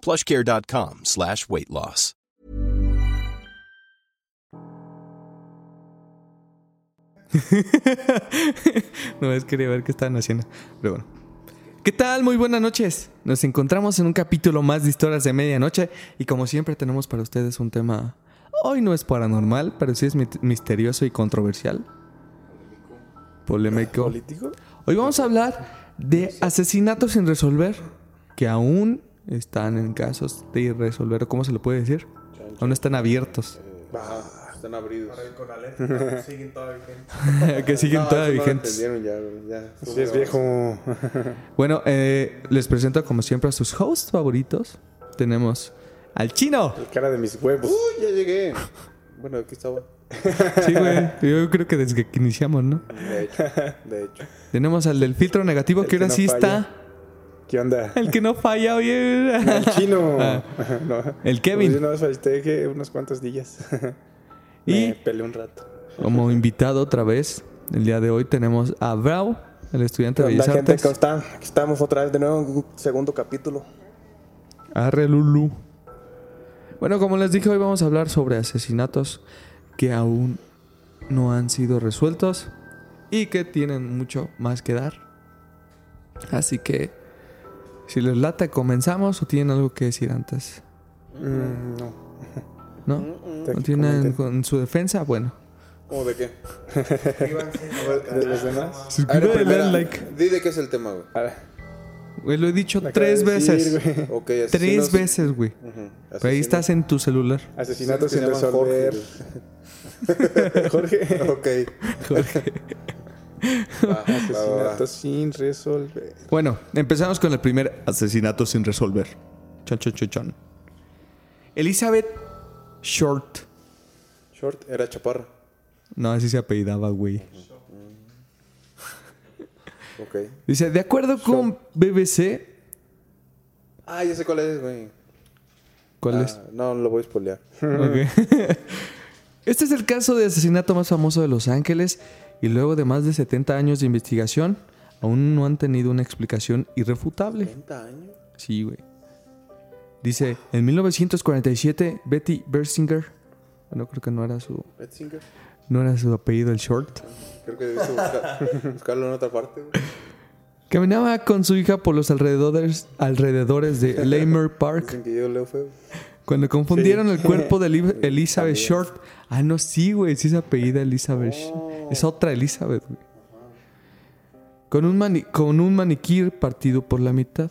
plushcare.com slash weight loss. no es quería ver qué estaban haciendo. Pero bueno. ¿Qué tal? Muy buenas noches. Nos encontramos en un capítulo más de historias de medianoche y como siempre tenemos para ustedes un tema... Hoy no es paranormal, pero sí es misterioso y controversial. Polémico. ¿Político? Hoy vamos a hablar de asesinatos sin resolver que aún están en casos de resolver. ¿Cómo se le puede decir? Aún están abiertos. Ajá, están abridos. siguen todavía vigentes. que siguen No, todavía no vigentes. entendieron ya, ya. Sí, es viejo. Bueno, eh, les presento como siempre a sus hosts favoritos. Tenemos al chino. El cara de mis huevos. Uy, ya llegué. Bueno, aquí estaba. Sí, güey. Yo creo que desde que iniciamos, ¿no? De hecho, de hecho. Tenemos al del filtro negativo, El que que ahora no sí falla. está. ¿Qué onda? El que no falla, oye. El chino. Ah. No. El Pues Kevin. yo nada más falté que unos cuantos días. Y- Me peleé un rato. Como invitado otra vez, el día de hoy tenemos a Brau, el estudiante de ¿Qué Bellas onda, gente? Artes. ¿Cómo están? Aquí estamos otra vez de nuevo en un segundo capítulo. Arre Lulu. Bueno, como les dije, hoy vamos a hablar sobre asesinatos que aún no han sido resueltos y que tienen mucho más que dar. Así que, si les lata, comenzamos o tienen algo que decir antes. Mm, no. ¿No? Te ¿No tienen con su defensa? Bueno. ¿Cómo de qué? ¿De los demás? A Suscríbete, dale like. Di de qué es el tema, güey. Ah, Güey, lo he dicho tres de decir, veces. güey. Ok, Tres veces, güey. Pero ahí estás en tu celular. Asesinatos sin resolver. Jorge. Ok. Va, Asesinatos sin resolver. Bueno, empezamos con el primer asesinato sin resolver. Chon, chon, chon, chon. Elizabeth Short. Short era chaparra. No, así se apellidaba, güey. Ok. Dice, de acuerdo con BBC... Ah, ya sé cuál es, güey. ¿Cuál Ah, es? No, lo voy a spoilear. Ok. este es el caso de asesinato más famoso de Los Ángeles y luego de más de 70 años de investigación, aún no han tenido una explicación irrefutable. 30 años. Sí, güey. Dice, en 1947, Betty Bersinger, bueno, creo que no era su, Betzinger. no era su apellido el short, Creo que debiste buscar- buscarlo en otra parte, güey. caminaba con su hija por los alrededores, alrededores de Lamer Park que yo leo feo. cuando confundieron el cuerpo de Eli- Elizabeth. Short. Ah, no, sí, güey, sí se apellida Elizabeth. Es otra Elizabeth, güey. Con un, mani- con un maniquí partido por la mitad.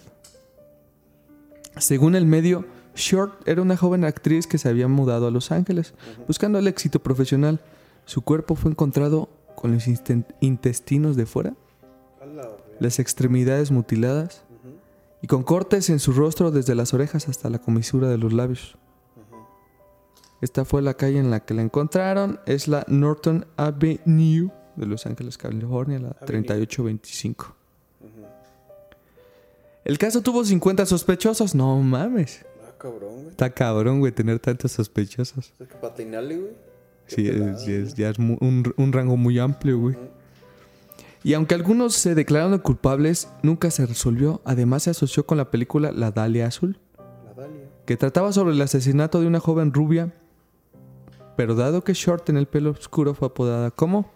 Según el medio, Short era una joven actriz que se había mudado a Los Ángeles buscando el éxito profesional. Su cuerpo fue encontrado con los intestinos de fuera, las extremidades mutiladas y con cortes en su rostro desde las orejas hasta la comisura de los labios. Esta fue la calle en la que la encontraron. Es la Norton Avenue de Los Ángeles, California, la 3825. El caso tuvo 50 sospechosos. No mames. Ah, cabrón, güey. Está cabrón, güey, tener tantos sospechosos. Es que patinarle, güey. Sí, es, es- ya es un rango muy amplio, güey. Y aunque algunos se declararon culpables, nunca se resolvió. Además, se asoció con la película La Dalia Azul, La Dalia. que trataba sobre el asesinato de una joven rubia. Pero dado que Short en el pelo oscuro fue apodada como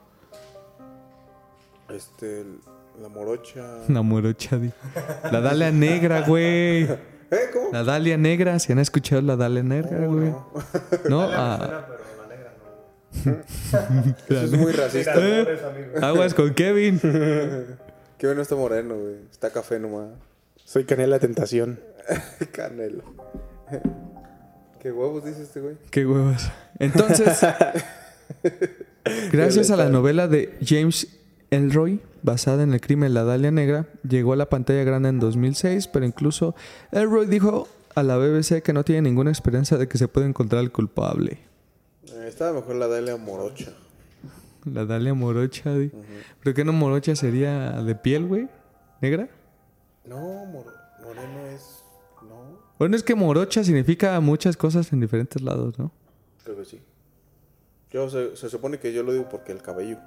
Este, la morocha. una morocha. di. La Dalia Negra, güey. ¿Eh? ¿Cómo? La Dalia Negra, si han escuchado la Dalia Negra, güey. ¿No? Ah, Pero la negra no. Eso es muy racista. Eh. Aguas con Kevin. Que bueno está moreno, güey. Está café nomás. Soy Canela Tentación. Canelo. ¿Qué huevos dice este güey? Qué huevos. Entonces, gracias a la novela de James Elroy, basada en el crimen de la Dalia Negra, llegó a la pantalla grande en 2006, pero incluso Elroy dijo a la BBC que no tiene ninguna esperanza de que se pueda encontrar al culpable. Eh, estaba mejor la Dalia Morocha. La Dalia Morocha. ¿Pero qué no Morocha sería de piel, güey? ¿Negra? No, Mor- Moreno es. No, Bueno, es que Morocha significa muchas cosas en diferentes lados, ¿no? creo que sí. Yo se, se supone que yo lo digo porque el cabello.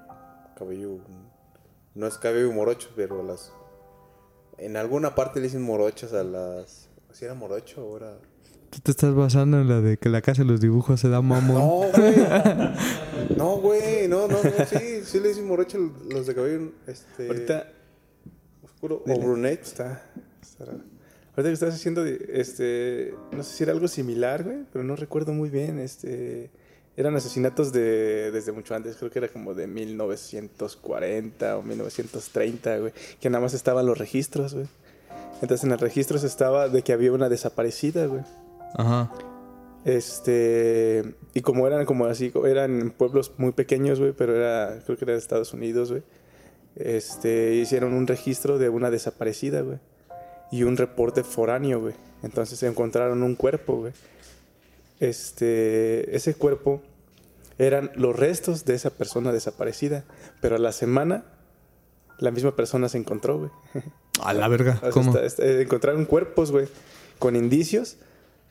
Cabello. mm, No es cabello morocho, pero las. En alguna parte le dicen morochas a las. ¿Si era morocho o era.? Tú te estás basando en la de que la casa de los dibujos se da mamón. No, güey. No, güey. No, no, no. Sí, sí le dicen morocho los de cabello. Este. Ahorita Oscuro. O Dile. brunet. está, está raro. Ahorita que estás haciendo, este, no sé si era algo similar, güey, pero no recuerdo muy bien, este, eran asesinatos de, desde mucho antes, creo que era como de 1940 o 1930, güey, que nada más estaban los registros, güey. Entonces en los registros estaba de que había una desaparecida, güey. Ajá. Este, y como eran como así, eran pueblos muy pequeños, güey, pero era, creo que era de Estados Unidos, güey. Este, hicieron un registro de una desaparecida, güey. Y un reporte foráneo, güey. Entonces encontraron un cuerpo, güey. Este, ese cuerpo eran los restos de esa persona desaparecida, pero a la semana la misma persona se encontró, güey. A la verga. O sea, ¿Cómo? está- está- encontraron cuerpos, güey, con indicios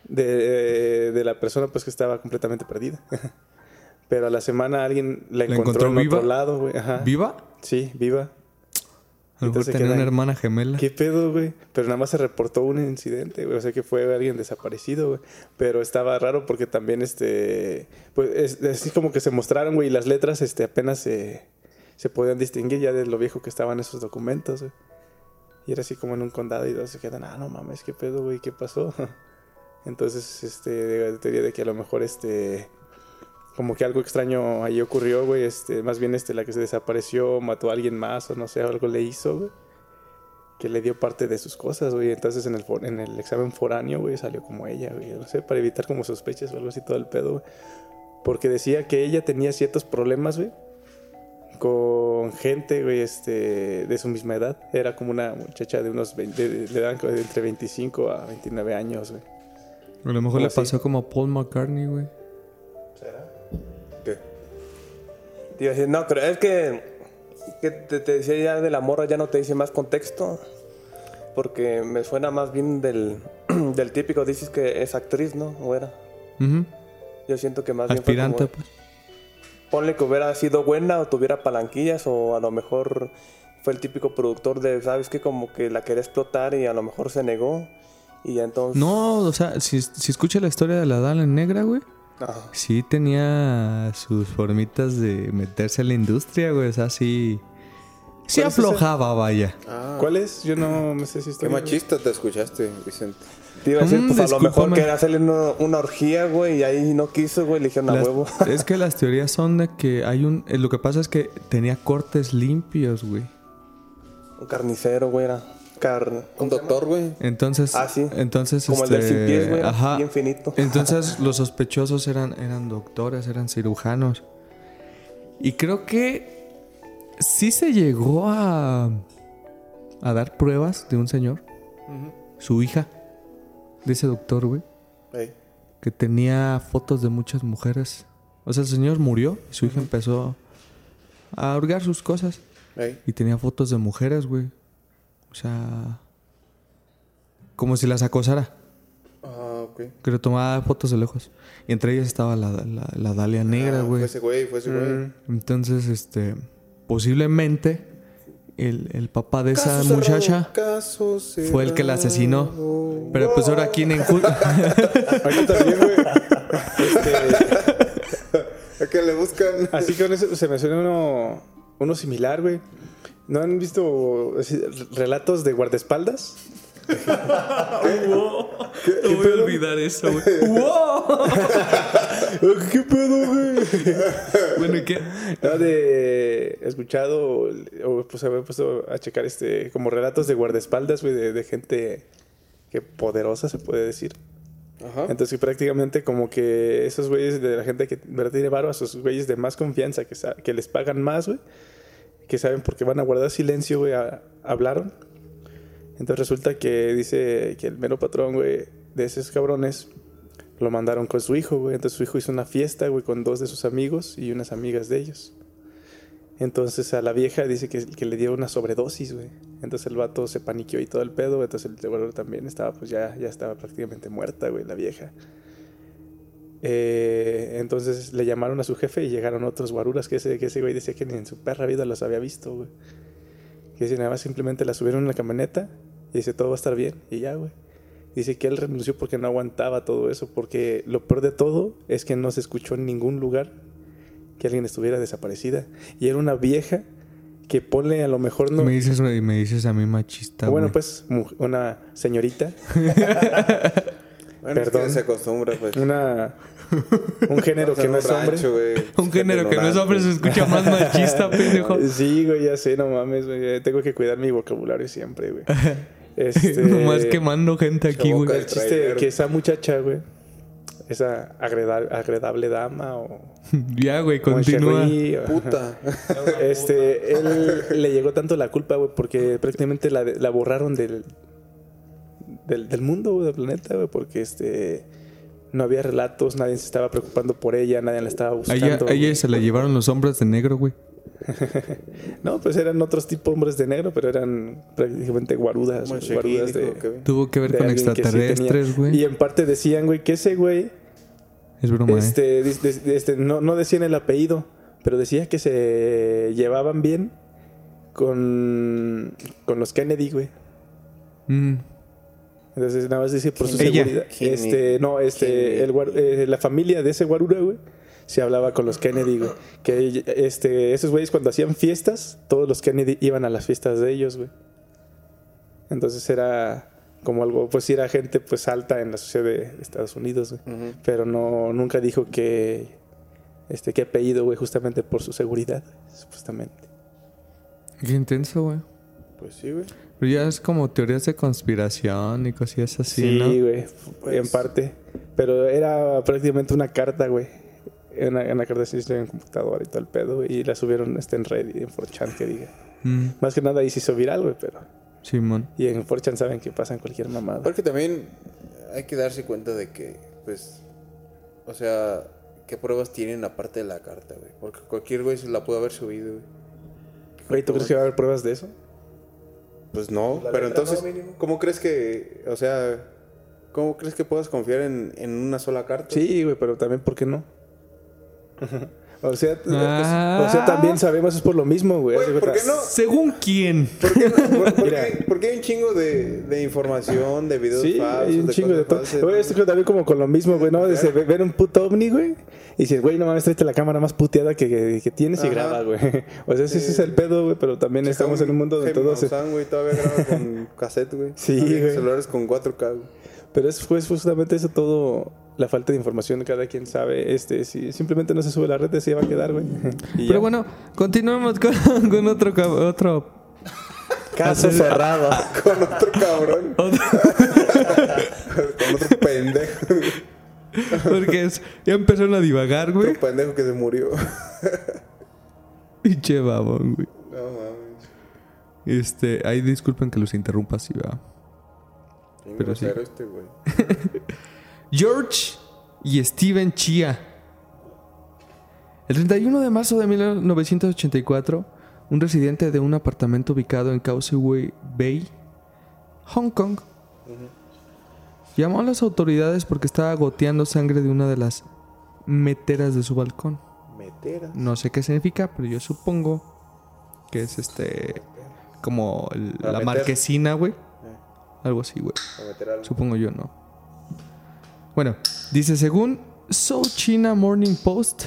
de, de la persona pues que estaba completamente perdida. Pero a la semana alguien la ¿La encontró, encontró en viva? otro lado, güey. Ajá. ¿Viva? Sí, viva. Mejor queda una hermana gemela. ¿Qué pedo, güey? Pero nada más se reportó un incidente, güey. O sea que fue alguien desaparecido, güey. Pero estaba raro porque también, este... Pues es, así como que se mostraron, güey, y las letras, este, apenas se, se podían distinguir ya de lo viejo que estaban esos documentos, güey. Y era así como en un condado y todos se quedan, ah, no mames, ¿qué pedo, güey? ¿Qué pasó? Entonces, este, de- teoría de que a lo mejor, este... Como que algo extraño ahí ocurrió, güey. Este, más bien, este, la que se desapareció mató a alguien más o no sé, algo le hizo, güey que le dio parte de sus cosas, güey. Entonces en el, en el examen foráneo, güey, salió como ella, güey. No sé, para evitar como sospechas o algo así todo el pedo, güey. Porque decía que ella tenía ciertos problemas, güey. Con gente, güey, este, de su misma edad. Era como una muchacha de unos 20, de- le dan de entre 25 a 29 años, güey. A lo mejor le ¿Cómo pasó como a Paul McCartney, güey. Decir, no, pero es que, que te, te decía ya de la morra, ya no te dice más contexto. Porque me suena más bien del, del típico, dices que es actriz, ¿no? ¿O era? Ujú. Yo siento que más bien fue Aspirante, como- pues. ponle que hubiera sido buena o tuviera palanquillas o a lo mejor fue el típico productor de, ¿sabes qué? Como que la quería explotar y a lo mejor se negó. Y ya entonces... No, o sea, si, si escucha la historia de la Dala negra, güey. Ajá. Sí tenía sus formitas de meterse a la industria, güey. O sea, sí... Sí aflojaba, vaya. Ah, ¿Cuál es? Yo no me sé si qué está. machista te escuchaste, Vicente. Te iba a decir, Mm, pues a lo mejor quería hacerle una, una orgía, güey, y ahí no quiso, güey, le dijeron a Las- huevo. es que las teorías son de que hay un... eh, Lo que pasa es que tenía cortes limpios, güey. Un carnicero, güey, era. Car... Un doctor, güey. Entonces... Ah, sí. Entonces, Como el del este, sin pies, güey, Ajá. bien finito. Entonces los sospechosos eran, eran doctores, eran cirujanos. Y creo que sí se llegó a, a dar pruebas de un señor, su hija, de ese doctor, güey, Ey. que tenía fotos de muchas mujeres. O sea, el señor murió y su hija empezó a hurgar sus cosas. Y tenía fotos de mujeres, güey. O sea, como si las acosara. Ah, ok. Que le tomaba fotos de lejos. Y entre ellas estaba la, la, la Dalia negra, Ah, güey. Fue ese güey, fue ese güey. Entonces, este. Posiblemente el, el papá de esa Caso muchacha cerrado, fue el que la asesinó. Pero pues ahora quién enjuga. Ahorita también, güey. Este, ¿A qué le buscan? Así que se me suena uno, uno similar, güey. ¿No han visto relatos de guardaespaldas? no voy a olvidar eso, güey. ¿Qué pedo, güey? bueno, ¿y qué? No, de he escuchado o pues había puesto a checar este como relatos de guardaespaldas, güey, de, de gente que poderosa se puede decir. Ajá. Entonces que prácticamente como que esos güeyes de la gente que tiene varo, a sus güeyes de más confianza, que, que les pagan más, güey, que saben por qué van a guardar silencio, güey, hablaron. Entonces resulta que dice que el mero patrón, güey, de esos cabrones lo mandaron con su hijo, güey. Entonces su hijo hizo una fiesta, güey, con dos de sus amigos y unas amigas de ellos. Entonces a la vieja dice que, le dio una sobredosis, güey. Entonces el vato se paniqueó y todo el pedo. Entonces el guarura también estaba, pues ya, ya estaba prácticamente muerta, güey, la vieja. Eh, entonces le llamaron a su jefe y llegaron otros guaruras que ese, que ese güey decía que ni en su perra vida los había visto, güey. Que dice, nada más simplemente la subieron en la camioneta y dice, todo va a estar bien. Y ya, güey. Dice que él renunció porque no aguantaba todo eso, porque lo peor de todo es que no se escuchó en ningún lugar que alguien estuviera desaparecida. Y era una vieja que pone a lo mejor no... Me dices, me dices a mí machista. bueno, güey. pues una señorita, Bueno, es que Perdón. se acostumbra, pues. una... Un género que no es hombre. Rancho. Un género que no es hombre se escucha más machista, pendejo. Sí, güey, ya sé, no mames, güey. Tengo que cuidar mi vocabulario siempre, güey. Este, Nomás quemando gente aquí, güey. El chiste de que esa muchacha, güey, esa agreda- agradable dama o... Ya, güey, continúa. Encherry, o- Puta. Este, él le llegó tanto la culpa, güey, porque prácticamente la, la borraron del, del, del mundo, güey, del planeta, güey, porque este no había relatos, nadie se estaba preocupando por ella, nadie la estaba buscando. ella, a ella se la llevaron los hombres de negro, güey. No, pues eran otros tipos hombres de negro, pero eran prácticamente guarudas, güey, guarudas de, que- Tuvo que ver de con sí extraterrestres, güey. Y en parte decían, güey, que ese güey Es broma, eh. Este, este, no, no decían el apellido, pero decía que se llevaban bien con, con los Kennedy, güey. Mm. Entonces nada más dice por su Ella. seguridad. Este, no, este, el eh, la familia de ese guarura, güey, se hablaba con los Kennedy, güey. Que este, esos güeyes cuando hacían fiestas, todos los Kennedy iban a las fiestas de ellos, güey. Entonces era como algo, pues sí era gente pues alta en la sociedad de Estados Unidos, güey. Pero no, nunca dijo que, este, qué apellido, güey, justamente por su seguridad, supuestamente. Qué intenso, güey. Pues sí, güey. Pero ya es como teorías de conspiración y cosillas así, Sí, ¿no? güey, Pues- en parte. Pero era prácticamente una carta, güey. Una, una carta así en computadora y todo el pedo, güey. Y la subieron este, en Reddit, en 4chan, que diga. Mm, Más que nada ahí se hizo viral, güey, pero... Simón. Y en 4chan saben que pasan cualquier mamada. Porque también hay que darse cuenta de que, pues, o sea, qué pruebas tienen aparte de la carta, güey. Porque cualquier güey se la pudo haber subido, güey. Güey, ¿tú crees que va a haber pruebas de eso? Pues no, La pero entonces. ¿cómo crees que, o sea, cómo crees que puedas confiar en, en una sola carta? Sí, güey, pero también, ¿por qué no? o sea, Ah. o sea, también sabemos es por lo mismo, güey. De ¿por qué no? ¿Según quién? ¿Por qué, no? ¿Por- por qué- por qué hay un chingo de, de información, de videos Sí, falsos? hay un chingo de todo. Güey, esto también como con lo mismo, güey, ¿no? De se- ver un puto ovni, güey. Y dices, güey, no mames, tráete la cámara más puteada que, que, que tienes y Ajá. graba, güey. O sea, ese, ese es el pedo, güey, pero también estamos en un mundo donde todo se... Güey, todavía graba con cassette, güey. Sí, güey. Celulares con 4K, güey. Pero es pues, justamente eso todo, la falta de información de cada quien sabe. Este, si simplemente no se sube la red, se va a quedar, güey. Pero ya. bueno, continuemos con, con otro, otro caso cerrado. Con otro cabrón. con otro pendejo. Porque es- ya empezaron a divagar, güey. Otro pendejo que se murió. Pinche babón, güey. No mames. Este, ahí disculpen que los interrumpa así, va. Pero sí. este, güey. George y Steven Chia. El 31 de marzo de 1984, un residente de un apartamento ubicado en Causeway Bay, Hong Kong, llamó a las autoridades porque estaba goteando sangre de una de las meteras de su balcón. Metera. No sé qué significa, pero yo supongo que es este como el- la meter. marquesina, güey. Eh, Algo así, güey. Supongo yo, ¿no? Bueno, dice, según South China Morning Post,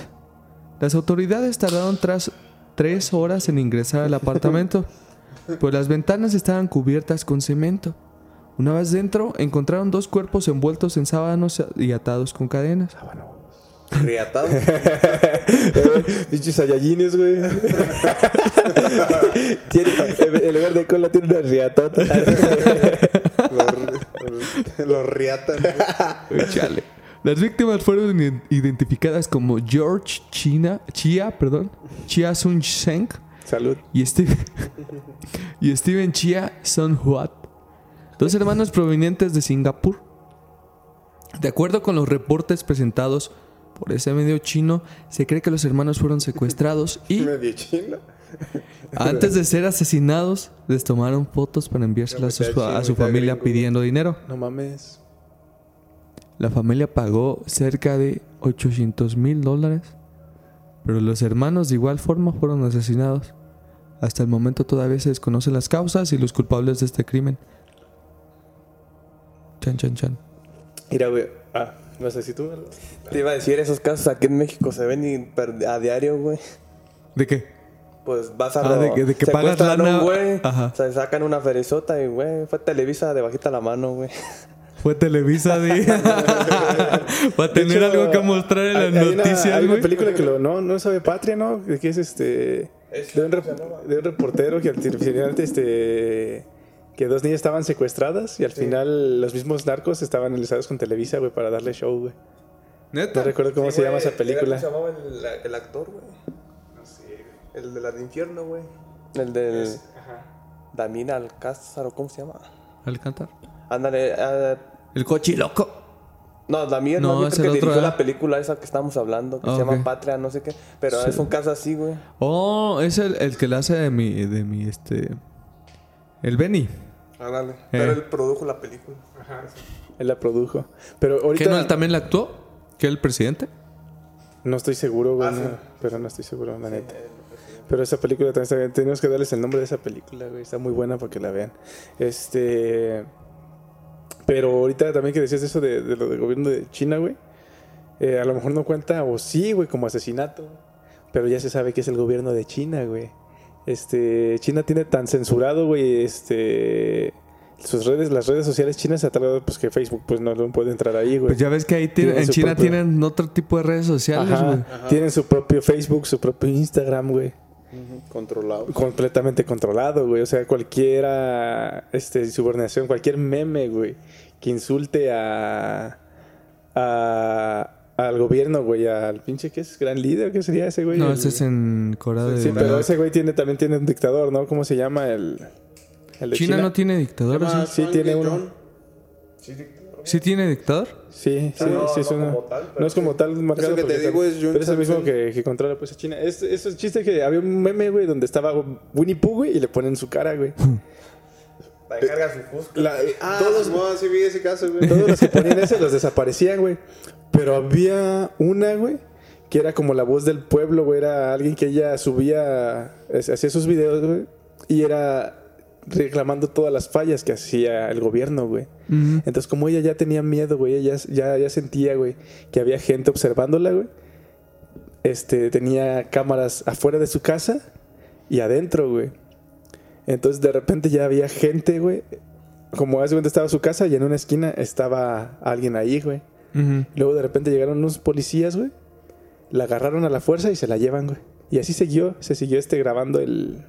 las autoridades tardaron tras tres horas en ingresar al apartamento, pues las ventanas estaban cubiertas con cemento. Una vez dentro, encontraron dos cuerpos envueltos en sábanos y atados con cadenas. Riatado. Pinches Saiyajines, güey. Tiene, en lugar de cola tiene una riatota. Los, los riatan. chale. Las víctimas fueron ident- identificadas como George China, Chia, perdón, Chia Sun Sheng Salud. y Steve- y Steven Chia Son Huat, dos hermanos provenientes de Singapur. De acuerdo con los reportes presentados por ese medio chino, se cree que los hermanos fueron secuestrados y Medio chino. Antes de ser asesinados les tomaron fotos para enviárselas a su, a su familia pidiendo dinero. No mames. La familia pagó cerca de 800 mil dólares, pero los hermanos de igual forma fueron asesinados. Hasta el momento todavía se desconocen las causas y los culpables de este crimen. Chan, chan, chan. Mira, güey. Ah, no sé si tú. Te iba a decir, esos casos aquí en México se ven a diario, güey. ¿De qué? Pues vas a... Ah, de que- de que pagas lana- güey, Ajá. se sacan una ferizota y, güey, fue Televisa de bajita la mano, güey. Fue Televisa de... Para tener hecho, algo que mostrar en las hay- hay una- noticias, Hay una güey. película que lo, no, no sabe Patria, ¿no? De que es este. De un, rep- de un reportero que al final este. Que dos niñas estaban secuestradas y al final los mismos narcos estaban enlistados con Televisa, güey, para darle show, güey. ¿Neta? No recuerdo cómo se llama esa película. ¿Cómo se llamaba el, el actor, güey? El de la de infierno, güey. El del... Damien Alcázar, ¿o cómo se llama? Alcántar. Ándale, ah, El cochiloco. No, Damien No, no, es el que otro, dirigió ¿eh? la película esa que estamos hablando, que Ah, se llama Patria, no sé qué. Pero es un caso así, güey. Oh, es el, el que le hace de mi, de mi, este... El Benny. Ándale. Pero Eh. él produjo la película. Él la produjo. Pero ¿Que ahorita. no, él también la actuó? ¿Que el presidente? No estoy seguro, güey. no, pero no estoy seguro, la neta. Pero esa película también está bien. Tenemos que darles el nombre de esa película, güey. Está muy buena para que la vean. Este. Pero ahorita también que decías eso de, de lo del gobierno de China, güey. eh, a lo mejor no cuenta, o sí, güey, como asesinato. Pero ya se sabe que es el gobierno de China, güey. Este. China tiene tan censurado, güey, este. Sus redes, las redes sociales chinas se ha tardado, pues que Facebook, pues no, no puede entrar ahí, güey. Pues ya ves que ahí tiene- Tiene en China propio- tienen otro tipo de redes sociales, güey. Tienen su propio Facebook, su propio Instagram, güey. Controlado. completamente controlado, güey. O sea, cualquiera este, subordinación, cualquier meme, güey, que insulte a, a al gobierno, güey, al pinche que es gran líder, ¿qué sería ese, güey? No, El- ese es en Corea del Sí, pero ese güey tiene también tiene un dictador, ¿no? ¿Cómo se llama el, el de China, China? no tiene dictador, ¿sí? Tiene uno. ¿Sí tiene dictador? Sí, sí, no, sí, es no una- como tal, pero no es como tal marcado Eso que porque te digo tal- es Jun Pero es el mismo que, que controla pues a China. Es, es un chiste que había un meme, güey, donde estaba Winnie Pooh, güey, y le ponen su cara, güey. La carga su Fusca. La- Ah, todos, Simón, sí vi ese caso, güey. todos los que ponían ese los desaparecían, güey. Pero había una, güey, que era como la voz del pueblo, güey. Era alguien que ella subía, es- hacía sus videos, güey. Y era reclamando todas las fallas que hacía el gobierno, güey. Entonces, como ella ya tenía miedo, güey, ella ya, ya sentía, güey, que había gente observándola, güey. Este, tenía cámaras afuera de su casa y adentro, güey. Entonces, de repente ya había gente, güey. Como hace cuenta estaba su casa y en una esquina estaba alguien ahí, güey. Luego de repente llegaron unos policías, güey. La agarraron a la fuerza y se la llevan, güey. Y así siguió, se siguió este grabando el,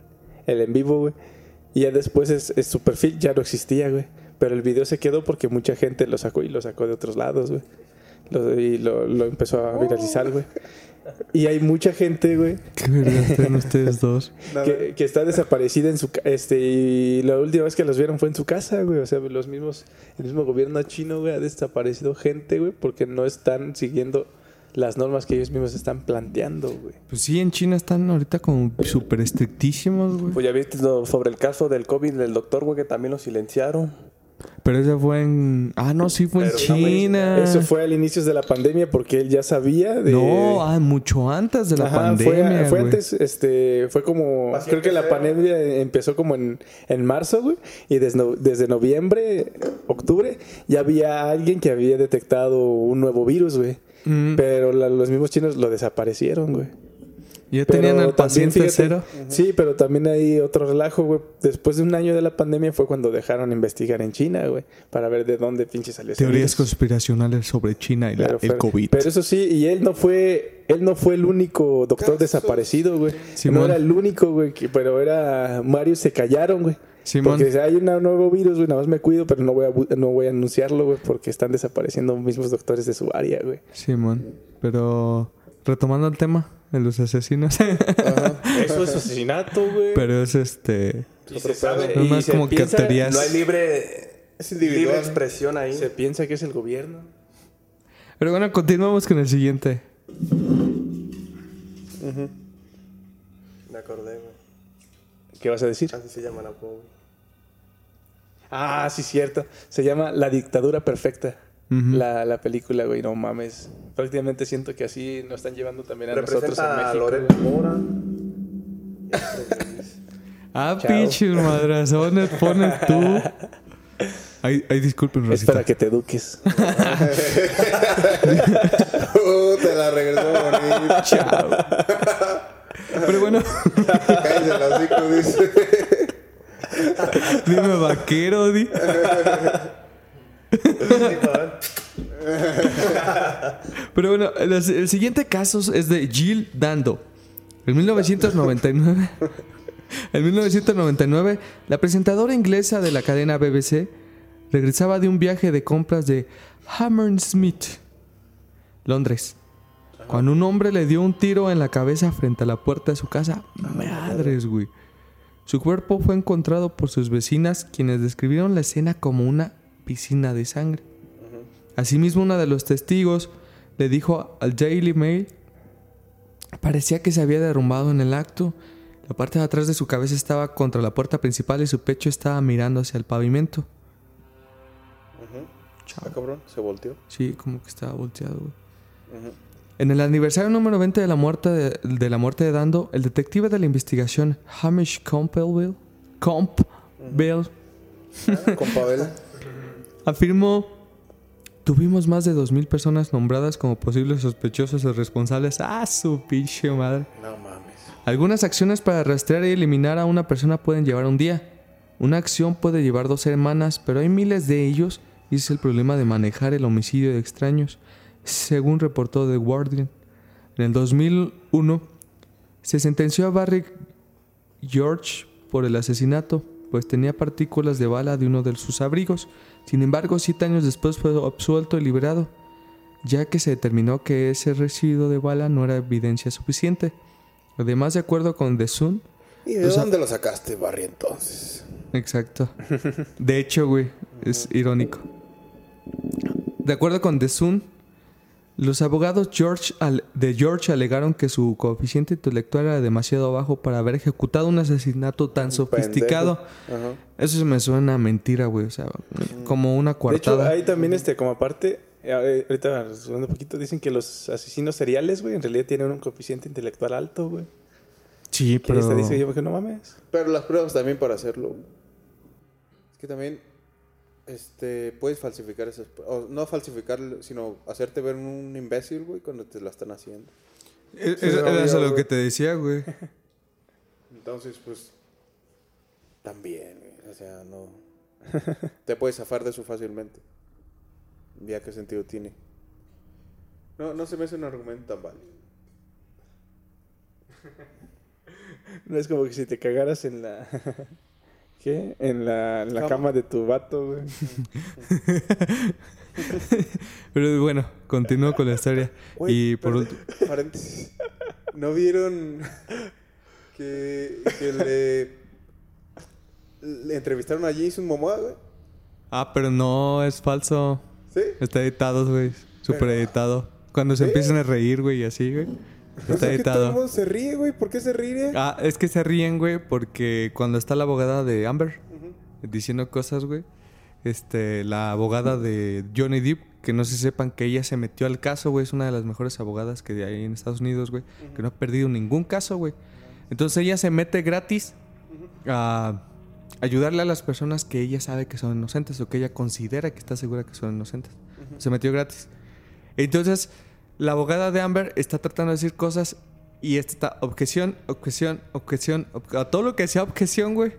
el en vivo, güey. Y ya después es, es su perfil ya no existía, güey. Pero el video se quedó porque mucha gente lo sacó y lo sacó de otros lados, güey. Lo- y lo, lo empezó a viralizar, güey. Y hay mucha gente, güey, Qué verdad ustedes dos. que, que está desaparecida en su este y la última vez que los vieron fue en su casa, güey. O sea, los mismos, el mismo gobierno chino, güey, ha desaparecido gente, güey, porque no están siguiendo las normas que ellos mismos están planteando, güey. Pues sí, en China están ahorita como súper estrictísimos, güey. Pues ya viste lo- sobre el caso del COVID del doctor, güey, que también lo silenciaron. Pero ese fue en... Ah, no, sí fue en no China. Eso fue al inicio de la pandemia porque él ya sabía de No, ah, mucho antes de la Ajá, pandemia, fue, fue güey. antes, este, fue como, Así creo que la pandemia empezó como en, en marzo, güey, y desde, desde noviembre, octubre, ya había alguien que había detectado un nuevo virus, güey. Mm, Pero la- los mismos chinos lo desaparecieron, güey. ya Pero tenían al paciente fíjate, cero. Sí, pero también hay otro relajo, güey. Después de un año de la pandemia fue cuando dejaron investigar en China, güey, para ver de dónde pinche salió Teorías conspiracionales sobre China y la- el fue- COVID. Pero eso sí, y él no fue, él no fue el único doctor Casos. desaparecido, güey. Simón. No era el único, güey, que- pero era Mario se callaron, güey. Simón. Porque dice, hay un nuevo virus, güey, nada más me cuido, pero no voy a, no voy a anunciarlo, güey, porque están desapareciendo mismos doctores de su área, güey. Simón. Pero retomando el tema de los asesinos. Eso es asesinato, güey. Pero es este... Y se sabe- Es y más como que teorías- No hay libre, Es libre expresión ahí. Se piensa que es el gobierno. Pero bueno, continuamos con el siguiente. Me acordé, güey. ¿Qué vas a decir? Así se llama la güey. Ah, sí, cierto. Se llama La Dictadura Perfecta. la, la película, güey, no mames. Prácticamente siento que así nos están llevando también a nosotros en Representa a México. Lorena Mora. Ah, pinches madrazones, pones tú. Ay, ay, disculpen, Es Rosita. para que te eduques. Uh, te la regresó bonito. Chao. Pero bueno, dice. dime vaquero, di. Pero bueno, el, el siguiente caso es de Jill Dando. En 1999, en 1999, la presentadora inglesa de la cadena BBC regresaba de un viaje de compras de Hammersmith, Londres, cuando un hombre le dio un tiro en la cabeza frente a la puerta de su casa. Madres, güey. Su cuerpo fue encontrado por sus vecinas, quienes describieron la escena como una piscina de sangre. Asimismo, uno de los testigos le dijo al Daily Mail, parecía que se había derrumbado en el acto. La parte de atrás de su cabeza estaba contra la puerta principal y su pecho estaba mirando hacia el pavimento. Ah, cabrón, se volteó. Sí, como que estaba volteado, güey. En el aniversario número 20 de la muerte de, de la muerte de Dando, el detective de la investigación Hamish Con Pavel. afirmó tuvimos más de 2000 personas nombradas como posibles sospechosos o responsables. Ah, su pinche madre. No mames. Algunas acciones para rastrear y eliminar a una persona pueden llevar un día. Una acción puede llevar dos semanas, pero hay miles de ellos y ese es el problema de manejar el homicidio de extraños, según reportó The Guardian. En el 2001 se sentenció a Barry George por el asesinato, pues tenía partículas de bala de uno de sus abrigos. Sin embargo, siete años después fue absuelto y liberado, ya que se determinó que ese residuo de bala no era evidencia suficiente. Además, de acuerdo con The Sun, ¿Y de dónde lo sacaste, Barry, entonces? Exacto. De hecho, güey, es irónico. De acuerdo con The Sun, los abogados George al- de George alegaron que su coeficiente intelectual era demasiado bajo para haber ejecutado un asesinato tan sofisticado. Ajá. Eso se me suena a mentira, güey. O sea, como una De hecho, coartada. hay también, este, como aparte, eh, ahorita resumiendo un poquito, dicen que los asesinos seriales, güey, en realidad tienen un coeficiente intelectual alto, güey. Sí, pero... esta dice yo, que no mames. Pero las pruebas también para hacerlo. Es que también este puedes falsificar esas o no falsificar, sino hacerte ver un imbécil, güey, cuando te la están haciendo. Es- Sí, es- Era eso lo que te decía, güey. Entonces, pues también, güey, o sea, no te puedes zafar de eso fácilmente. Ya qué sentido tiene. No, no se me hace un argumento tan válido. No es como que si te cagaras en la... ¿Qué? En la, en la Cama. de tu vato, güey. Pero bueno, continúo con la historia. Y por último... Paréntesis. ¿No vieron que, que le, le entrevistaron a Jason Momoa, güey? Ah, pero no, es falso. ¿Sí? Está editado, güey. Súper editado. Cuando se empiezan a reír, güey, y así, güey. O Está sea, que todo el editado. mundo se ríe, güey. ¿Por qué se ríe? Ah, es que se ríen, güey, porque cuando está la abogada de Amber diciendo cosas, güey, este, la abogada de Johnny Depp, que no se sepan que ella se metió al caso, güey, es una de las mejores abogadas que hay en Estados Unidos, güey, que no ha perdido ningún caso, güey. Entonces ella se mete gratis a ayudarle a las personas que ella sabe que son inocentes o que ella considera que está segura que son inocentes. Se metió gratis. Entonces, la abogada de Amber está tratando de decir cosas y esta está objeción, objeción, objeción, ob- a todo lo que sea objeción, güey.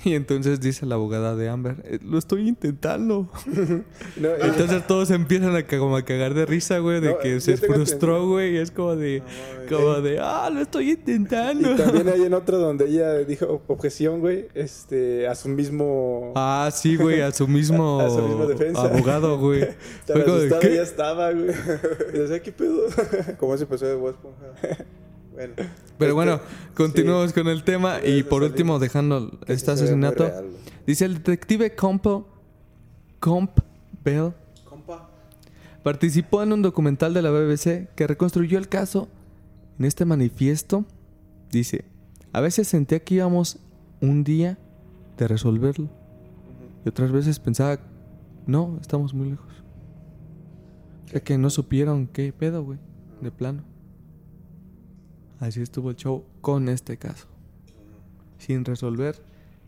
Y entonces dice la abogada de Amber, "Eh, lo estoy intentando. No, Entonces todos empiezan a, como a cagar de risa, güey, de No, que se frustró, güey, y es como de, como de, ah, lo estoy intentando. y también hay en otro donde ella dijo objeción, güey, este, a su mismo... Ah, sí, güey, a su mismo, A su mismo defensa. abogado, güey. Fue como de, ¿qué? ya estaba, güey. Y decía, ¿qué pedo? Como ese episodio de Esponja. Bueno. Pero Este, bueno, continuamos con el tema y por último dejando este asesinato. Dice el detective Campbell, Campbell Compa. Participó en un documental de la BBC que reconstruyó el caso. En este manifiesto dice, a veces sentía que íbamos un día de resolverlo. Y otras veces pensaba, no, estamos muy lejos. Es que no supieron qué pedo, güey, de plano. Así estuvo el show con este caso. Sin resolver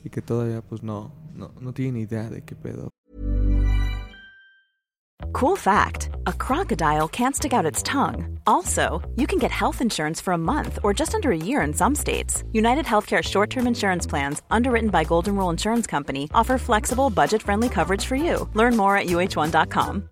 y que todavía pues no, no, no tienen idea de qué pedo. Cool fact a crocodile can't stick out its tongue. Also, you can get health insurance for a month or just under a year in some states. United Healthcare short term insurance plans, underwritten by Golden Rule Insurance Company, offer flexible, budget friendly coverage for you. Learn more at uh1.com.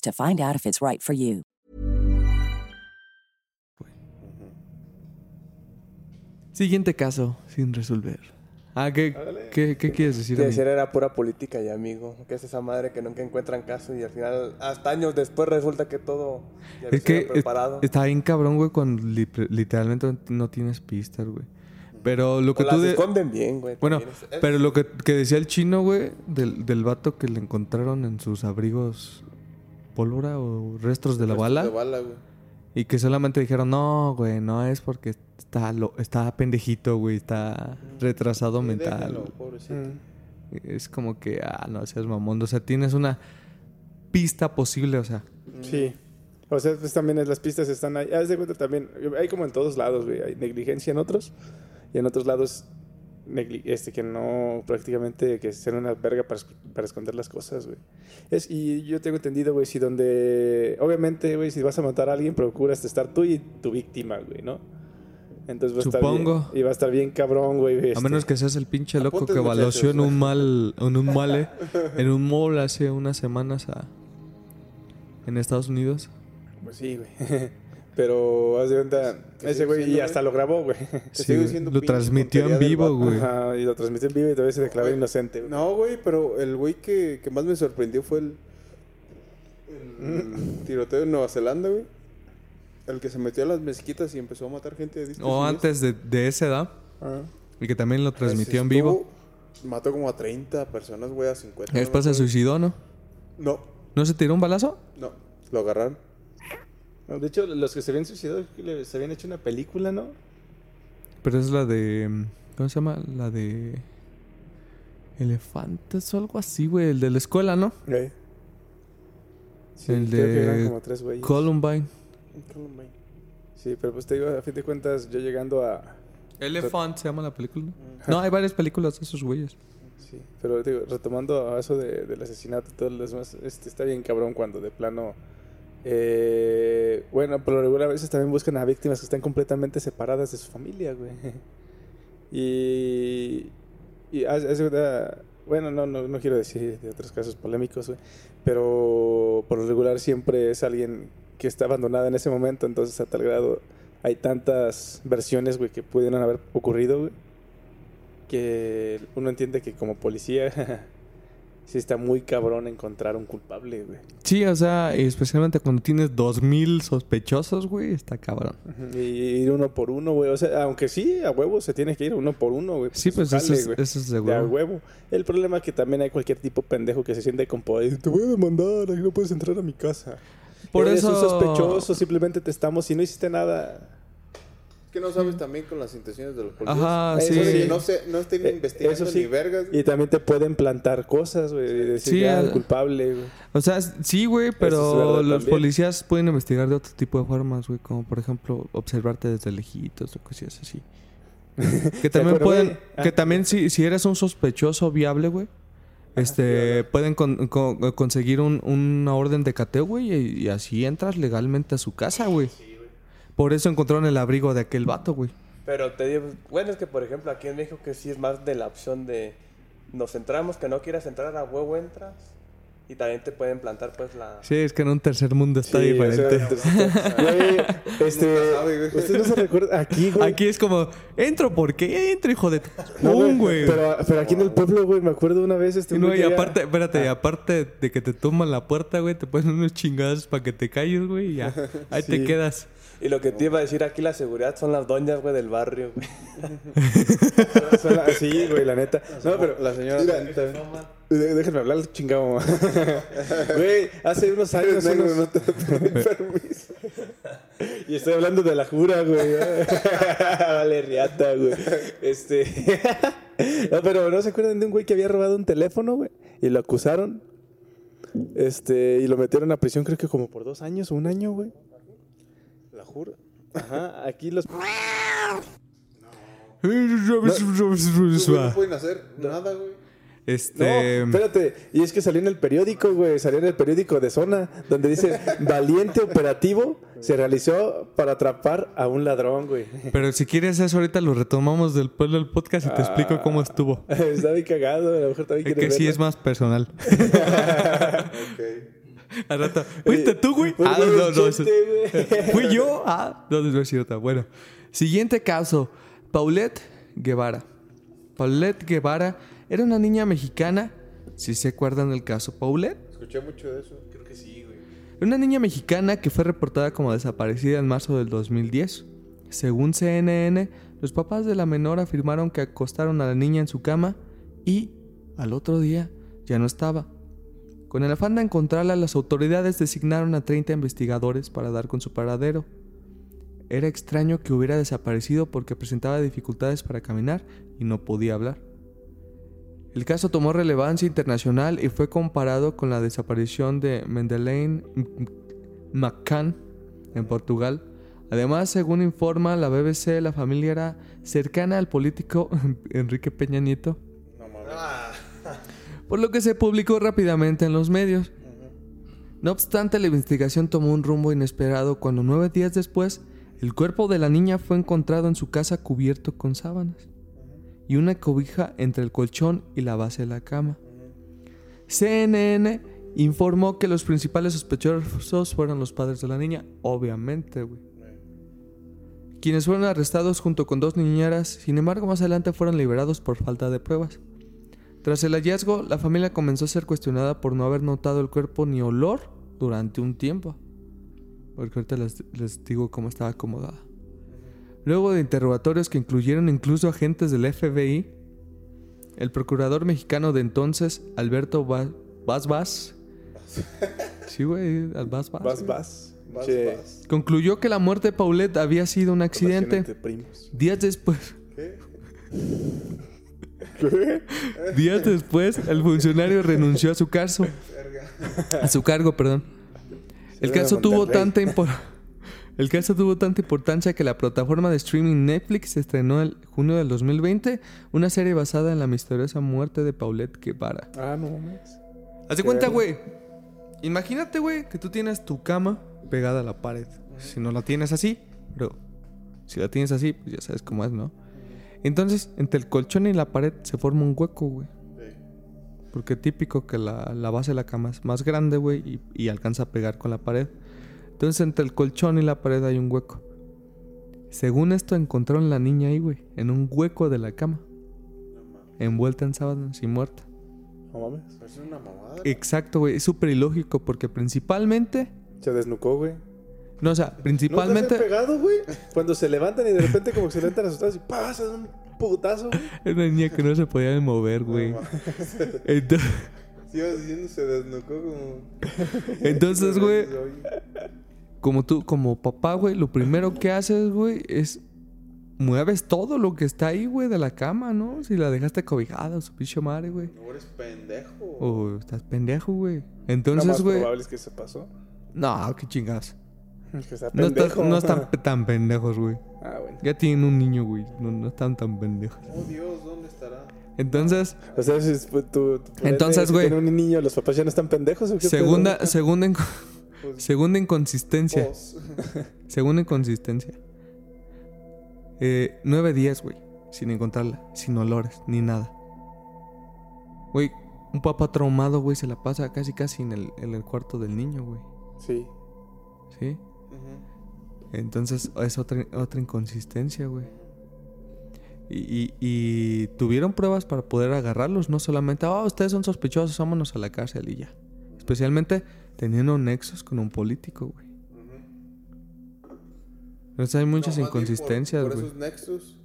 to find out if it's right for you. Siguiente caso, sin resolver. Ah, ¿qué, qué, qué quieres decir? Decir era pura política ya, amigo. Que es esa madre que nunca encuentran caso y al final, hasta años después, resulta que todo ya Es que preparado. es- está bien cabrón, güey, cuando li- literalmente no tienes pistas, güey. Pero lo que o tú... las de- esconden bien, güey. Bueno, es- pero lo que, que decía el chino, güey, del, del vato que le encontraron en sus abrigos pólvora o restos de la Restos bala. De bala, güey. Y que solamente dijeron, no, güey, no es porque está, lo, está pendejito, güey, está retrasado Sí, mental. déjenlo, pobrecito. Es como que, ah, no seas mamón. O sea, tienes una pista posible, o sea. Sí. O sea, pues también es- las pistas están ahí. Haz de cuenta también, hay como en todos lados, güey. Hay negligencia en otros. Y en otros lados, este, que no, prácticamente, que sean una verga para, para esconder las cosas, güey. Es, y yo tengo entendido, güey, si donde, obviamente, güey, si vas a matar a alguien, procuras estar tú y tu víctima, güey, ¿no? Entonces va a estar Supongo. bien- y va a estar bien cabrón, güey. A este. menos que seas el pinche loco Apuntes, que baloció en un mal, en un mall, en un mall hace unas semanas a, en Estados Unidos. Pues sí, güey. Pero, haz de cuenta, ¿Qué ese güey, y hasta lo grabó, güey. Te Sí, sigo güey. diciendo lo transmitió en vivo, güey. Ajá, y lo transmitió en vivo y todavía se declaró inocente, güey. No, güey, pero el güey que, que más me sorprendió fue el, el tiroteo en Nueva Zelanda, güey. El que se metió a las mezquitas y empezó a matar gente de distintos O días. antes de, de esa edad. Ah. Y que también lo transmitió en vivo. Mató como a 30 personas, güey, a 50. Y después se suicidó, ¿no? No, ¿No se tiró un balazo? no. Lo agarraron. No, de hecho, los que se habían suicidado se habían hecho una película, ¿no? Pero es la de. ¿Cómo se llama? La de. Elefantes o algo así, güey. El de la escuela, ¿no? Sí, El creo que eran de como tres güeyes. Columbine. Sí, pero pues te digo, a fin de cuentas, yo llegando a... Elephant se llama la película. No, hay varias películas de esos güeyes. Sí, pero te digo, retomando a eso de- del asesinato y todo lo demás, este, está bien cabrón cuando de plano... eh, bueno, por lo regular a veces también buscan a víctimas que están completamente separadas de su familia, güey. Y... Y cuenta- bueno, no, no, no quiero decir de otros casos polémicos, güey, pero por lo regular siempre es alguien que está abandonada en ese momento, entonces a tal grado hay tantas versiones, güey, que pudieron haber ocurrido, güey, que uno entiende que como policía sí está muy cabrón encontrar un culpable, güey. Sí, o sea, especialmente cuando tienes dos mil sospechosos, güey, está cabrón. Y ir uno por uno, güey. O sea, aunque sí, a huevo se tiene que ir uno por uno, güey. Sí, pues eso es, güey. eso es de De a huevo. El problema es que también hay cualquier tipo pendejo que se siente con poder. y Te voy a demandar, ahí no puedes entrar a mi casa. Por Eres eso- un sospechoso, simplemente te estamos. Si no hiciste nada. Que no sabes también con las intenciones de los policías. Ajá, Eso sí. no, se, no estén Eh, investigando eso sí. ni vergas. Y también te pueden plantar cosas, güey. Y decir, Sí, ya, ah. el culpable, güey. O sea, sí, güey, es pero los también. policías pueden investigar de otro tipo de formas, güey. Como por ejemplo, observarte desde lejitos o cosas así. que también pueden? Ah. que también si, si eres un sospechoso viable, güey. Este, pueden con- con- conseguir un- una orden de cateo, güey, y, y así entras legalmente a su casa, güey. Por eso encontraron el abrigo de aquel vato, güey. Pero te digo, bueno, es que por ejemplo aquí en México que sí es más de la opción de nos centramos, que no quieras entrar a huevo entras y también te pueden plantar pues la... Sí, es que en un tercer mundo está Sí, o sea, diferente. entonces, güey, este, usted no se recuerda aquí, güey. Aquí es como, entro porque entro, hijo de... No, ¡Pum, güey! Pero, pero aquí en el pueblo, güey, me acuerdo una vez este no, güey y aparte, espérate, y aparte de que te toman la puerta, güey, te ponen unos chingados para que te calles, güey, y ya. Ahí te quedas. Y lo que te iba a decir aquí la seguridad son las doñas, güey, del barrio. güey. Son la- Sí, güey, la neta. No, pero La señora Mira. Eh, Déjenme hablar, chingado. Güey, hace unos años. Negro, unos- no te doy permiso. Y estoy hablando de la jura, güey. vale, riata, güey. Este. no, pero no se acuerdan de un güey que había robado un teléfono, güey. Y lo acusaron. Este, y lo metieron a prisión, creo que como por dos años o un año, güey. Ajá, aquí los. No pueden hacer nada, güey. No, Este. espérate. Y es que salió en el periódico, güey. Salió en el periódico de zona, donde dice: Valiente operativo se realizó para atrapar a un ladrón, güey. Pero si quieres eso, ahorita lo retomamos del pueblo del podcast y te explico cómo estuvo. Está bien cagado, a lo mejor también Es quiere que sí verlo. es más personal. Ok. Al rato, ¿fuiste tú, güey? Fue Ah, no, no. chiste, güey. ¿Fui yo? Ah, no, no es cierto. Bueno, siguiente caso. Paulette Guevara. Paulette Guevara era una niña mexicana. Si se acuerdan del caso Paulette. Escuché mucho de eso. Creo que sí, güey. Una niña mexicana que fue reportada como desaparecida en marzo del 2010. Según CNN, los papás de la menor afirmaron que acostaron a la niña en su cama y al otro día ya no estaba. Con el afán de encontrarla, las autoridades designaron a 30 investigadores para dar con su paradero. Era extraño que hubiera desaparecido porque presentaba dificultades para caminar y no podía hablar. El caso tomó relevancia internacional y fue comparado con la desaparición de Madeleine McCann en Portugal. Además, según informa la BBC, la familia era cercana al político Enrique Peña Nieto, No. Por lo que se publicó rápidamente en los medios. No obstante, la investigación tomó un rumbo inesperado cuando nueve días después, el cuerpo de la niña fue encontrado en su casa cubierto con sábanas y una cobija entre el colchón y la base de la cama. CNN informó que los principales sospechosos fueron los padres de la niña, obviamente, güey. Quienes fueron arrestados junto con dos niñeras, sin embargo, más adelante fueron liberados por falta de pruebas. Tras el hallazgo, la familia comenzó a ser cuestionada por no haber notado el cuerpo ni olor durante un tiempo. Porque ahorita les, les digo cómo estaba acomodada. Luego de interrogatorios que incluyeron incluso agentes del FBI, el procurador mexicano de entonces, Alberto Vaz Vaz, sí, güey. Vas, Che, vas. concluyó que la muerte de Paulette había sido un accidente. Días después, ¿Qué? Días después, el funcionario renunció a su caso, a su cargo, perdón. El caso tuvo tanta impor- El caso tuvo tanta importancia que la plataforma de streaming Netflix estrenó en junio del 2020 una serie basada en la misteriosa muerte de Paulette Guevara. Ah, no mames. Haz de cuenta, güey. Imagínate, güey, que tú tienes tu cama pegada a la pared. Si no la tienes así, pero si la tienes así, pues ya sabes cómo es, ¿no? Entonces, entre el colchón y la pared se forma un hueco, güey. Porque típico que la, la base de la cama es más grande, güey, y, y alcanza a pegar con la pared. Entonces, entre el colchón y la pared hay un hueco. Según esto, encontraron la niña ahí, güey, en un hueco de la cama. Envuelta en sábanas y muerta. No mames. Es una mamada. Exacto, güey. Es súper ilógico porque principalmente... Se desnucó, güey. No, o sea, ¿No te principalmente... has pegado, güey? Cuando se levantan y de repente como que se levantan asustados y pasa un putazo, güey. Era una niña que no se podía mover, güey. Entonces, diciendo se desnucó como. entonces, güey, como tú, como papá, güey, lo primero que haces, güey, es mueves todo lo que está ahí, güey, de la cama, ¿no? Si la dejaste cobijada, su pinche madre, güey. No eres pendejo. O estás pendejo, güey. Lo Entonces, más güey. probable es que se pasó. No, qué chingas. Que está No, están tan pendejos, güey. Ah, bueno. Ya tienen un niño, güey. No, no están tan pendejos. Oh Dios, ¿dónde estará? Entonces, O sea, si es- pues, tú, tú- Entonces, güey. un niño, los papás ya no están pendejos. ¿o qué segunda, pedo? segunda, en, segunda inconsistencia. Vos. Segunda inconsistencia. Eh, nueve días, güey. Sin encontrarla. Sin olores, ni nada. Güey, un papá traumado, güey, se la pasa casi casi en el, en el cuarto del niño, güey. Sí. ¿Sí? Entonces es otra, otra inconsistencia, güey. Y, y- y tuvieron pruebas para poder agarrarlos, no solamente, oh, ustedes son sospechosos, vámonos a la cárcel y ya. Especialmente teniendo nexos con un político, güey. Entonces hay muchas No, inconsistencias, por, por güey. esos nexus,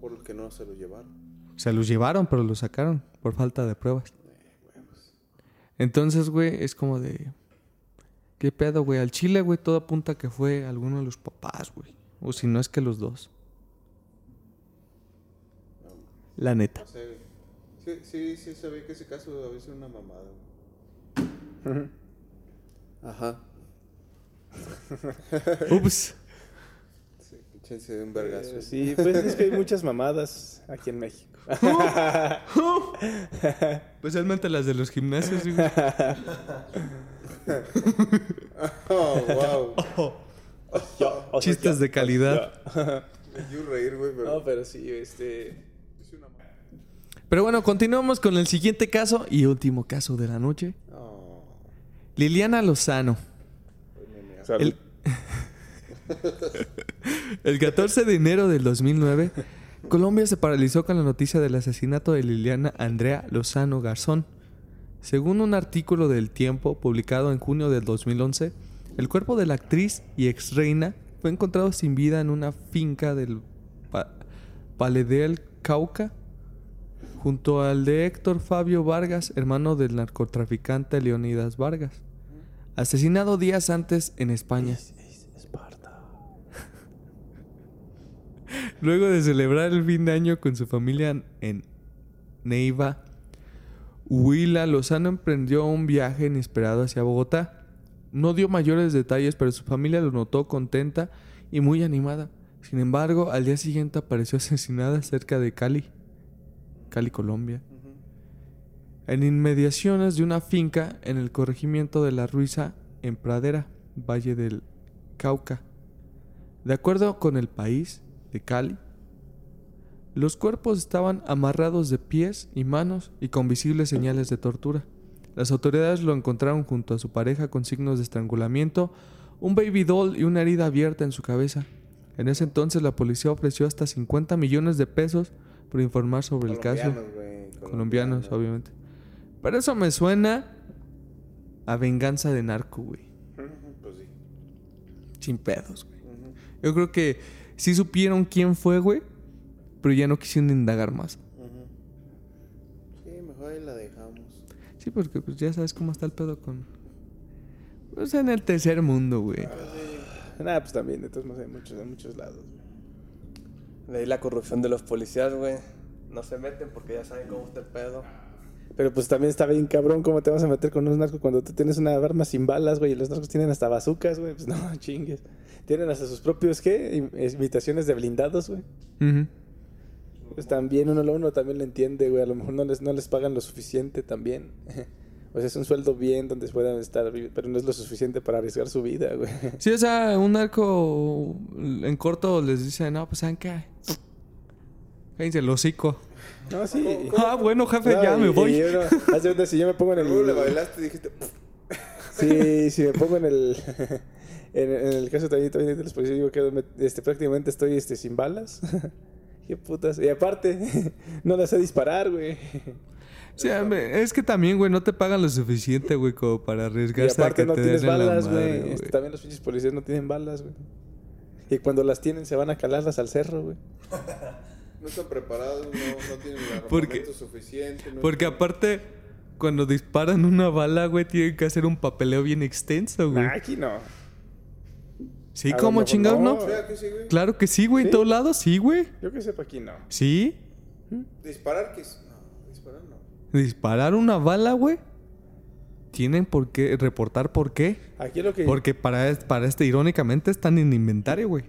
por los que no se lo llevaron. Se los llevaron, pero los sacaron por falta de pruebas. Entonces, güey, es como de... ¿Qué pedo, güey? Al Chile, güey, todo apunta que fue alguno de los papás, güey. O si no es que los dos. La neta. No sé. Sí, sí, sí, se ve que ese caso a veces es una mamada. güey. Ajá. Ups. De un vergazo. Eh, sí, pues es que hay muchas mamadas aquí en México. Especialmente las de los gimnasios. Oh, wow. Chistes de calidad. Me dio reír, güey, pero... No, pero sí, este. Pero bueno, continuamos con el siguiente caso y último caso de la noche. Oh, Liliana Lozano. salud. El, el 14 de enero del 2009, Colombia se paralizó con la noticia del asesinato de Liliana Andrea Lozano Garzón. Según un artículo del Tiempo publicado en junio del 2011, el cuerpo de la actriz y ex reina fue encontrado sin vida en una finca del Pa- Paledel Cauca, junto al de Héctor Fabio Vargas, hermano del narcotraficante Leonidas Vargas, asesinado días antes en España. Luego de celebrar el fin de año con su familia en Neiva, Huila Lozano emprendió un viaje inesperado hacia Bogotá. No dio mayores detalles, pero su familia lo notó contenta y muy animada. Sin embargo, al día siguiente apareció asesinada cerca de Cali, Cali, Colombia, en inmediaciones de una finca en el corregimiento de La Ruiza, en Pradera, Valle del Cauca. De acuerdo con el país de Cali, los cuerpos estaban amarrados de pies y manos y con visibles señales de tortura. Las autoridades lo encontraron junto a su pareja con signos de estrangulamiento, un baby doll y una herida abierta en su cabeza. En ese entonces la policía ofreció hasta 50 millones de pesos por informar sobre el caso. colombianos, obviamente. Pero eso me suena a venganza de narco, güey. Pues sí. Sin pedos, güey. Yo creo que sí supieron quién fue, güey. Pero ya no quisieron indagar más. Sí, mejor ahí la dejamos. Sí, porque pues ya sabes cómo está el pedo con... Pues en el tercer mundo, güey. Nada, pues también, de todos modos, hay muchos, en muchos lados. De ahí la corrupción de los policías, güey. No se meten porque ya saben cómo está el pedo. Pero pues también está bien cabrón cómo te vas a meter con unos narcos cuando tú tienes una arma sin balas, güey, y los narcos tienen hasta bazucas, güey. Pues no, chingues. Tienen hasta sus propios, ¿qué? Imitaciones de blindados, güey. Pues también uno, uno también lo entiende, güey. A lo mejor no les, no les pagan lo suficiente también. O sea, es un sueldo bien donde puedan estar, pero no es lo suficiente para arriesgar su vida, güey. Sí, o sea, un narco en corto les dice, no, pues ¿saben qué? Cállense el hocico. No, sí. Ah, bueno, jefe, No, ya y- me voy. y uno- haz de cuenta, si yo me pongo en Luego le el... bailaste y dijiste... Sí, si me pongo en el... En, en el caso también, también de los policías, digo que me- este, prácticamente estoy este, sin balas. Qué putas. Y aparte, no las sé disparar, güey. Sí, hombre, es que también, güey, no te pagan lo suficiente, güey, como para Y arriesgarse a aparte que no te tienes den en la balas, madre, güey. Este, también los pinches policías no tienen balas, güey. Y cuando las tienen se van a calarlas al cerro, güey. No están preparados, no, no tienen el Porque- suficiente. no Porque están- aparte, cuando disparan una bala, güey, tienen que hacer un papeleo bien extenso, güey. Nah, aquí no. Sí, A ¿cómo chingados no? Claro que sí, güey. Claro que sí, güey, en todos lados, sí, güey. Yo que sepa aquí no. Sí. Disparar, que es- No, disparar no. Disparar una bala, güey. Tienen por qué reportar por qué. Aquí lo que... Porque para, para este, irónicamente, están en inventario, güey.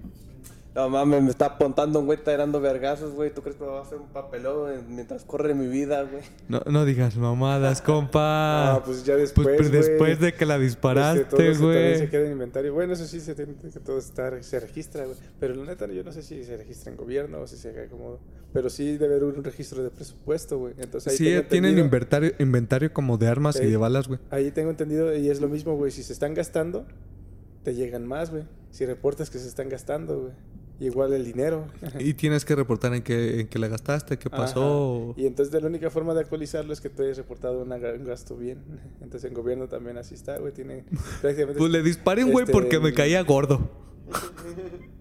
No mames, me está apuntando un güey tirando vergazos, güey. ¿Tú crees que me va a hacer un papelón en- mientras corre mi vida, güey? No, no digas mamadas, compa. Ah, pues ya Pues, después, güey. después de que la disparaste, se- también se güey. queda en inventario. Bueno, eso sí, se tiene que todo está, se registra, güey. Pero la neta, yo no sé si se registra en gobierno o si se haga como... Pero sí debe haber un registro de presupuesto, güey. Entonces ahí Sí, tengo tienen inventario, inventario como de armas y de balas, güey. Ahí tengo entendido y es lo mismo, güey. Si se están gastando, te llegan más, güey. Si reportas que se están gastando, güey. Igual el dinero. Y tienes que reportar en qué, en qué la gastaste, qué pasó. Ajá. Y entonces la única forma de actualizarlo es que tú hayas reportado una un gasto bien. Entonces en gobierno también así está, güey. Tiene prácticamente... Pues le disparé un güey este, porque me caía gordo.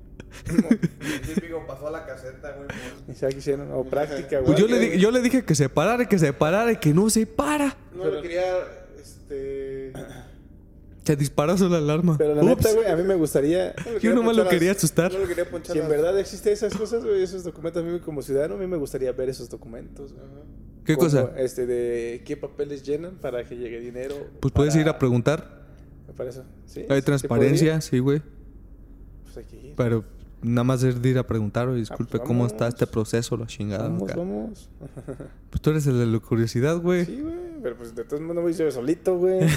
El típico pasó a la caseta, güey. o práctica, güey. Pues yo le, di- yo le dije que se parara, que se parara y que no se para. No le quería. Se disparó solo la alarma. Pero la Ups. neta, güey, a mí me gustaría... no le Yo nomás lo quería asustar. No le quería ponchar Si en verdad existen esas cosas, güey, esos documentos, a mí como ciudadano, a mí me gustaría ver esos documentos. güey. ¿Qué Como, cosa? Este, de qué papeles llenan para que llegue dinero. Pues puedes para- ir a preguntar. Eso, ¿sí? Hay ¿Se transparencia, sí, güey. Pues hay que ir. Pero nada más es de ir a preguntar, oye, disculpe, pues ¿cómo vamos. está este proceso, la chingada? Vamos, vamos. Pues tú eres el de la curiosidad, güey. Sí, güey. Pero pues de todos modos no voy yo solito, güey.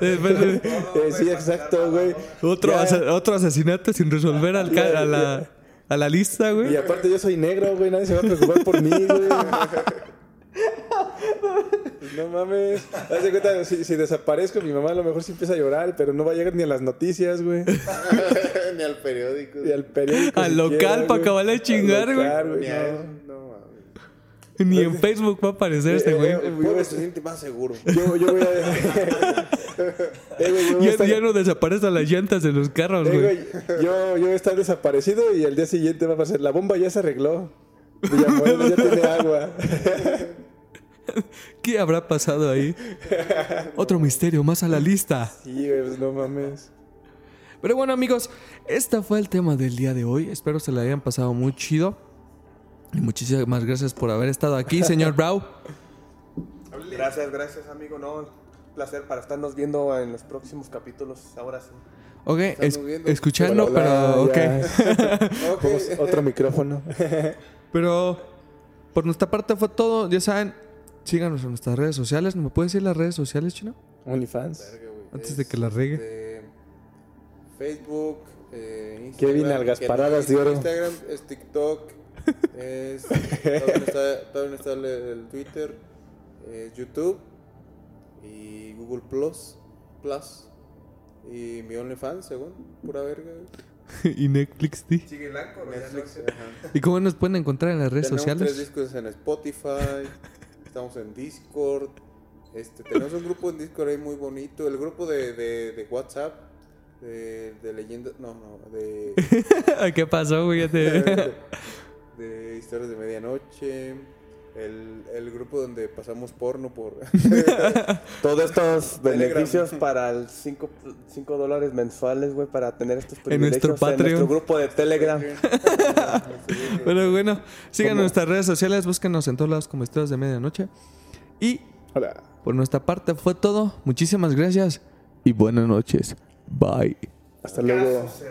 Eh, sí, exacto, güey. otro, otro asesinato sin resolver al a, la, a la lista, Y güey. aparte yo soy negro, güey. Nadie se va a preocupar por mí, güey. Pues no mames. Haz de cuenta, si, si desaparezco, mi mamá a lo mejor sí empieza a llorar, pero no va a llegar ni a las noticias, güey. Ni al periódico. Ni al periódico. Al siquiera, local pa' güey. acabarle de chingar, güey. local, no. no mames. Ni en Facebook va a aparecer este Eh, güey. eh, pueblo se siente más seguro. Yo, yo voy a. Eh, güey, yo Ya, estar- ya no desaparecen las llantas de los carros, Eh, güey. güey, yo, yo voy a estar desaparecido y al día siguiente va a pasar. La bomba ya se arregló. Villamuel ya tiene agua. ¿Qué habrá pasado ahí? Otro misterio más a la lista. Sí, güey, pues no mames. Pero bueno, amigos, este fue el tema del día de hoy. Espero se la hayan pasado muy chido. Y muchísimas gracias por haber estado aquí, señor Brau. Gracias, gracias, amigo. No, un placer para estarnos viendo en los próximos capítulos. Ahora sí. Ok, es- viendo. escuchando, Hola, pero ok. ya. Ok. Otro micrófono. Pero por nuestra parte fue todo. Ya saben, síganos en nuestras redes sociales. ¿Me puedes decir las redes sociales, Chino? OnlyFans. Antes de que la regue. este, Facebook, eh, Instagram. Kevin Algasparadas de oro. Instagram, es TikTok. es, todavía no está, no está el, el Twitter. es YouTube. Y Google Plus. Plus. Y mi OnlyFans, según. Pura verga. y Netflix, sí. Sigue blanco, Netflix. ¿Y cómo nos pueden encontrar en las redes Tenemos tres sociales? discos en Spotify, estamos en Discord, este, tenemos un grupo en Discord ahí muy bonito, el grupo de, de, de WhatsApp, de, de leyendas, no, no, de, ¿Qué pasó, güey? De historias de medianoche, el, el grupo donde pasamos porno por... Todos estos Telegram. beneficios para el 5 dólares mensuales, güey, para tener estos En nuestro privilegios en Patreon. nuestro grupo de Telegram. Pero bueno, sigan nuestras redes sociales, búsquenos en todos lados como Historias de Medianoche. Y Hola. por nuestra parte fue todo. Muchísimas gracias y buenas noches. Bye. Hasta luego, Caso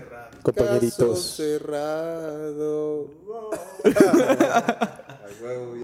compañeritos. cerrado. Ay,